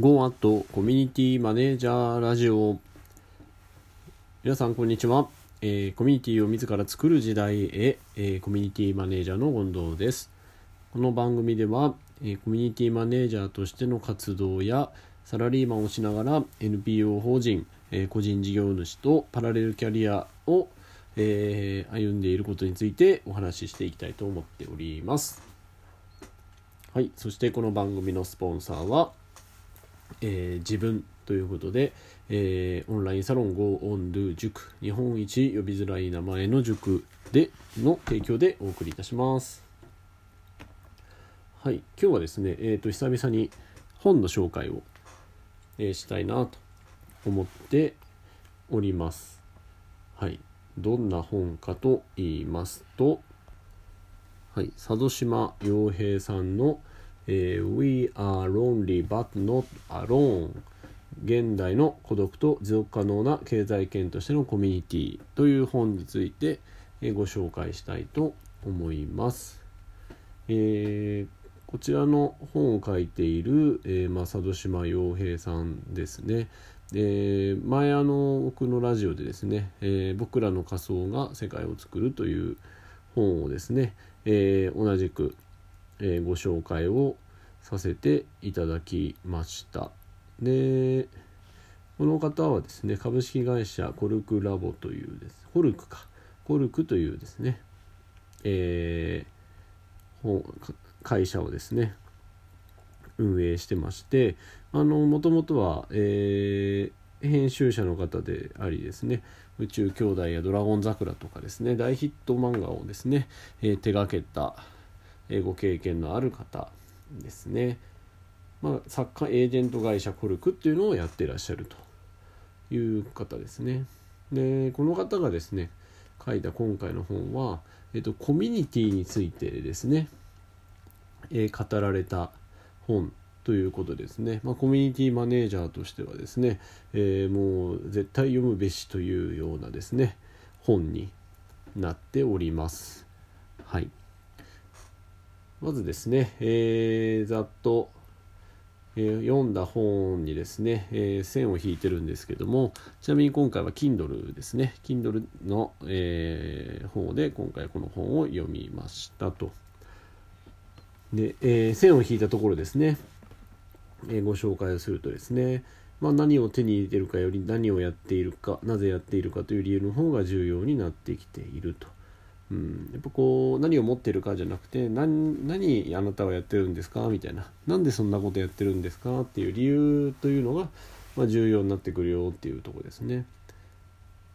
ゴーアットコミュニティマネージャーラジオ。皆さんこんにちは、えー、コミュニティを自ら作る時代へ、えー、コミュニティマネージャーの権藤です。この番組では、えー、コミュニティマネージャーとしての活動やサラリーマンをしながら NPO 法人、え個人事業主とパラレルキャリアを、え歩んでいることについてお話ししていきたいと思っております。はい。そしてこの番組のスポンサーはえー、自分ということで、えー、オンラインサロン Go on Do 塾日本一呼びづらい名前の塾での提供でお送りいたします。はい今日はですねえっ、ー、と久々に本の紹介を、えー、したいなと思っております。はいどんな本かと言いますとはい佐渡島洋平さんの「えー、We are lonely but not alone 現代の孤独と持続可能な経済圏としてのコミュニティという本について、えー、ご紹介したいと思います。えー、こちらの本を書いている、えーまあ、佐渡島洋平さんですね。えー、前あの僕のラジオでですね、えー、僕らの仮想が世界を作るという本をですね、えー、同じくえー、ご紹介をさせていただきました。でこの方はですね株式会社コルクラボというです。コルクか。コルクというですね、えー、会社をですね運営してましてあのもともとは、えー、編集者の方でありですね宇宙兄弟やドラゴン桜とかですね大ヒット漫画をですね、えー、手がけたご経験のある方ですね、まあ、作家エージェント会社コルクっていうのをやってらっしゃるという方ですね。でこの方がですね書いた今回の本は、えっと、コミュニティについてですね、えー、語られた本ということですね、まあ、コミュニティマネージャーとしてはですね、えー、もう絶対読むべしというようなですね本になっております。はい。まずですね、えー、ざっと、えー、読んだ本にですね、えー、線を引いてるんですけども、ちなみに今回は Kindle ですね。Kindle の、えー、方で今回この本を読みましたと。で、え、線を引いたところですね、え、ご紹介をするとですね、まあ、何を手に入れてるかより何をやっているか、なぜやっているかという理由の方が重要になってきていると。うん、やっぱこう何を持ってるかじゃなくて何何あなたはやってるんですか？みたいななんでそんなことやってるんですか？っていう理由というのが、まあ、重要になってくるよっていうとこですね。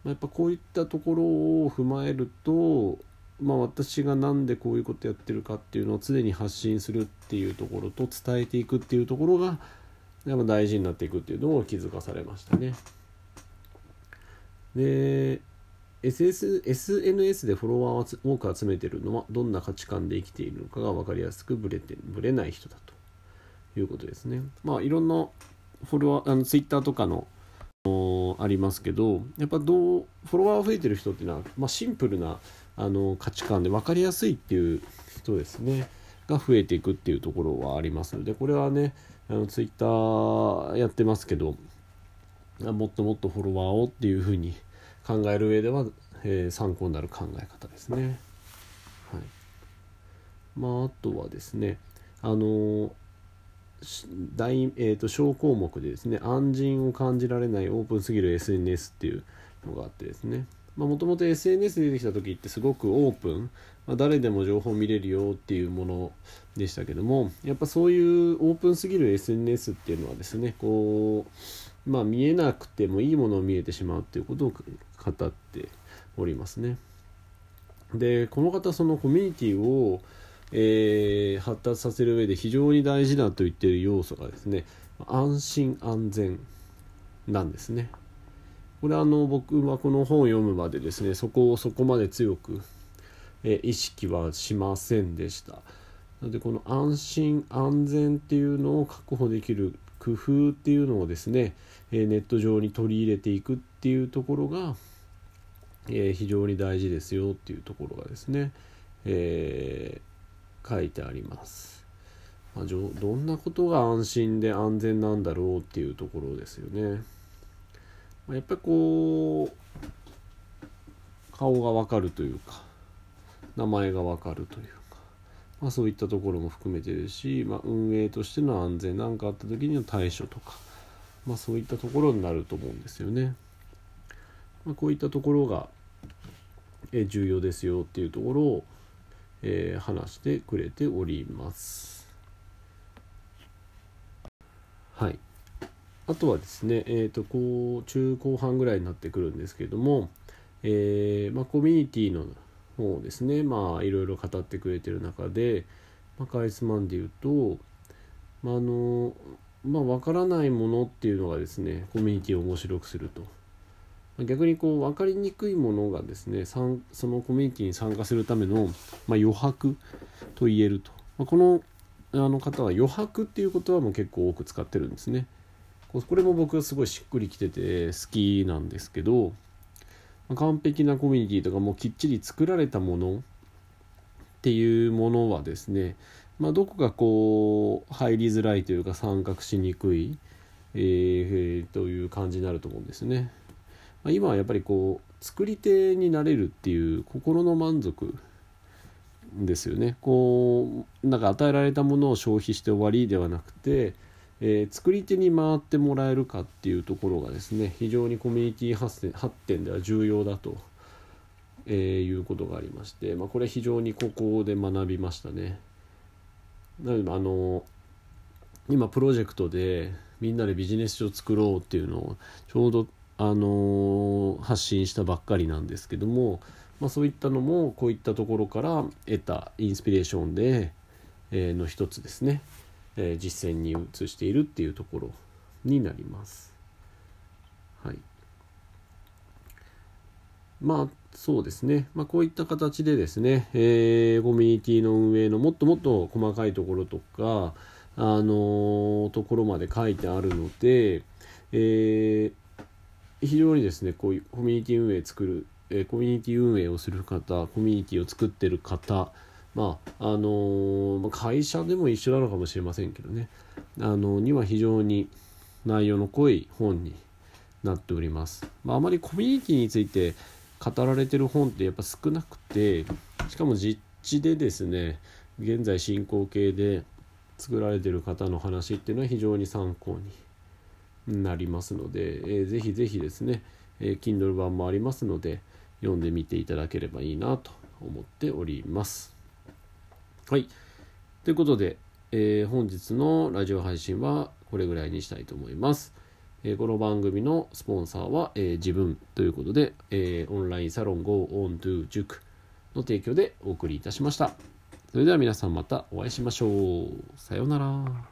まあ、やっぱこういったところを踏まえると、まあ、私が何でこういうことやってるかっていうのを常に発信するっていうところと伝えていくっていうところがやっぱ大事になっていくっていうのを気づかされましたね。で SS SNS でフォロワーを多く集めているのはどんな価値観で生きているのかが分かりやすくブレてブレない人だということですね。まあいろんなフォロワーあのツイッターとかのありますけどやっぱどうフォロワー増えてる人っていうのは、まあ、シンプルなあの価値観で分かりやすいっていう人ですねが増えていくっていうところはありますのでこれはねあのツイッターやってますけどもっともっとフォロワーをっていうふうに考える上では、えー、参考になる考え方ですね。はい。まあ、あとはですねあの大えーと、小項目でですね安心を感じられないオープンすぎる SNS っていうのがあってですね。もともと SNS 出てきた時ってすごくオープン、まあ、誰でも情報見れるよっていうものでしたけどもやっぱそういうオープンすぎる SNS っていうのはですねこうまあ見えなくてもいいものを見えてしまうっていうことを語っておりますね。でこの方そのコミュニティを、えー、発達させる上で非常に大事だと言っている要素がですね安心安全なんですね。これはあの僕はこの本を読むまでですねそこをそこまで強く、え意識はしませんでした。なのでこの安心安全っていうのを確保できる工夫っていうのをですね、えネット上に取り入れていくっていうところが、え非常に大事ですよっていうところがですね、えー、書いてあります。まあ、どんなことが安心で安全なんだろうっていうところですよね。まあ、やっぱりこう顔がわかるというか名前がわかるというか、まあ、そういったところも含めてですし、まあ、運営としての安全何かあった時にの対処とか、まあ、そういったところになると思うんですよね。まあ、こういったところが重要ですよっていうところを、えー、話してくれております。はい。あとはですね、えーと、こう中後半ぐらいになってくるんですけれども、えー、まあ、コミュニティの方ですねまあいろいろ語ってくれてる中で、まあ、かいつまんで言うと、ま、あのまあ分からないものっていうのがですねコミュニティを面白くすると。逆にこう分かりにくいものがですねそのコミュニティに参加するための、まあ、余白と言えると、まあ、このあの方は余白っていう言葉も結構多く使ってるんですねこれも僕はすごいしっくりきてて好きなんですけど完璧なコミュニティとかもうきっちり作られたものっていうものはですね、まあ、どこかこう入りづらいというか参画しにくい、えー、という感じになると思うんですね。あ、今はやっぱりこう作り手になれるっていう心の満足ですよねこうなんか与えられたものを消費して終わりではなくて、えー、作り手に回ってもらえるかっていうところがですね非常にコミュニティ発展発展では重要だと、えー、いうことがありまして、まあ、これ非常にここで学びましたね。なのであの今プロジェクトでみんなでビジネス書を作ろうっていうのをちょうどあの、発信したばっかりなんですけども、まあ、そういったのもこういったところから得たインスピレーションで、えー、の一つですね、えー、実践に移しているっていうところになります。はい、まあそうですね、まあ、こういった形でですね、えー、コミュニティの運営のもっともっと細かいところとか、あの、ところまで書いてあるので、えー、非常にですねこういうコミュニティ運営作る、え、コミュニティ運営をする方コミュニティを作ってる方まああのー、会社でも一緒なのかもしれませんけどね。あのには非常に内容の濃い本になっております、まあ、あまりコミュニティについて語られてる本ってやっぱ少なくてしかも実地でですね現在進行形で作られてる方の話っていうのは非常に参考になりますので、えー、ぜひぜひですね、えー、Kindle 版もありますので読んでみていただければいいなと思っております。はい。ということで、えー、本日のラジオ配信はこれぐらいにしたいと思います。えー、この番組のスポンサーは、えー、自分ということで、えオンラインサロン Go On To 塾の提供でお送りいたしました。それでは皆さんまたお会いしましょう。さようなら。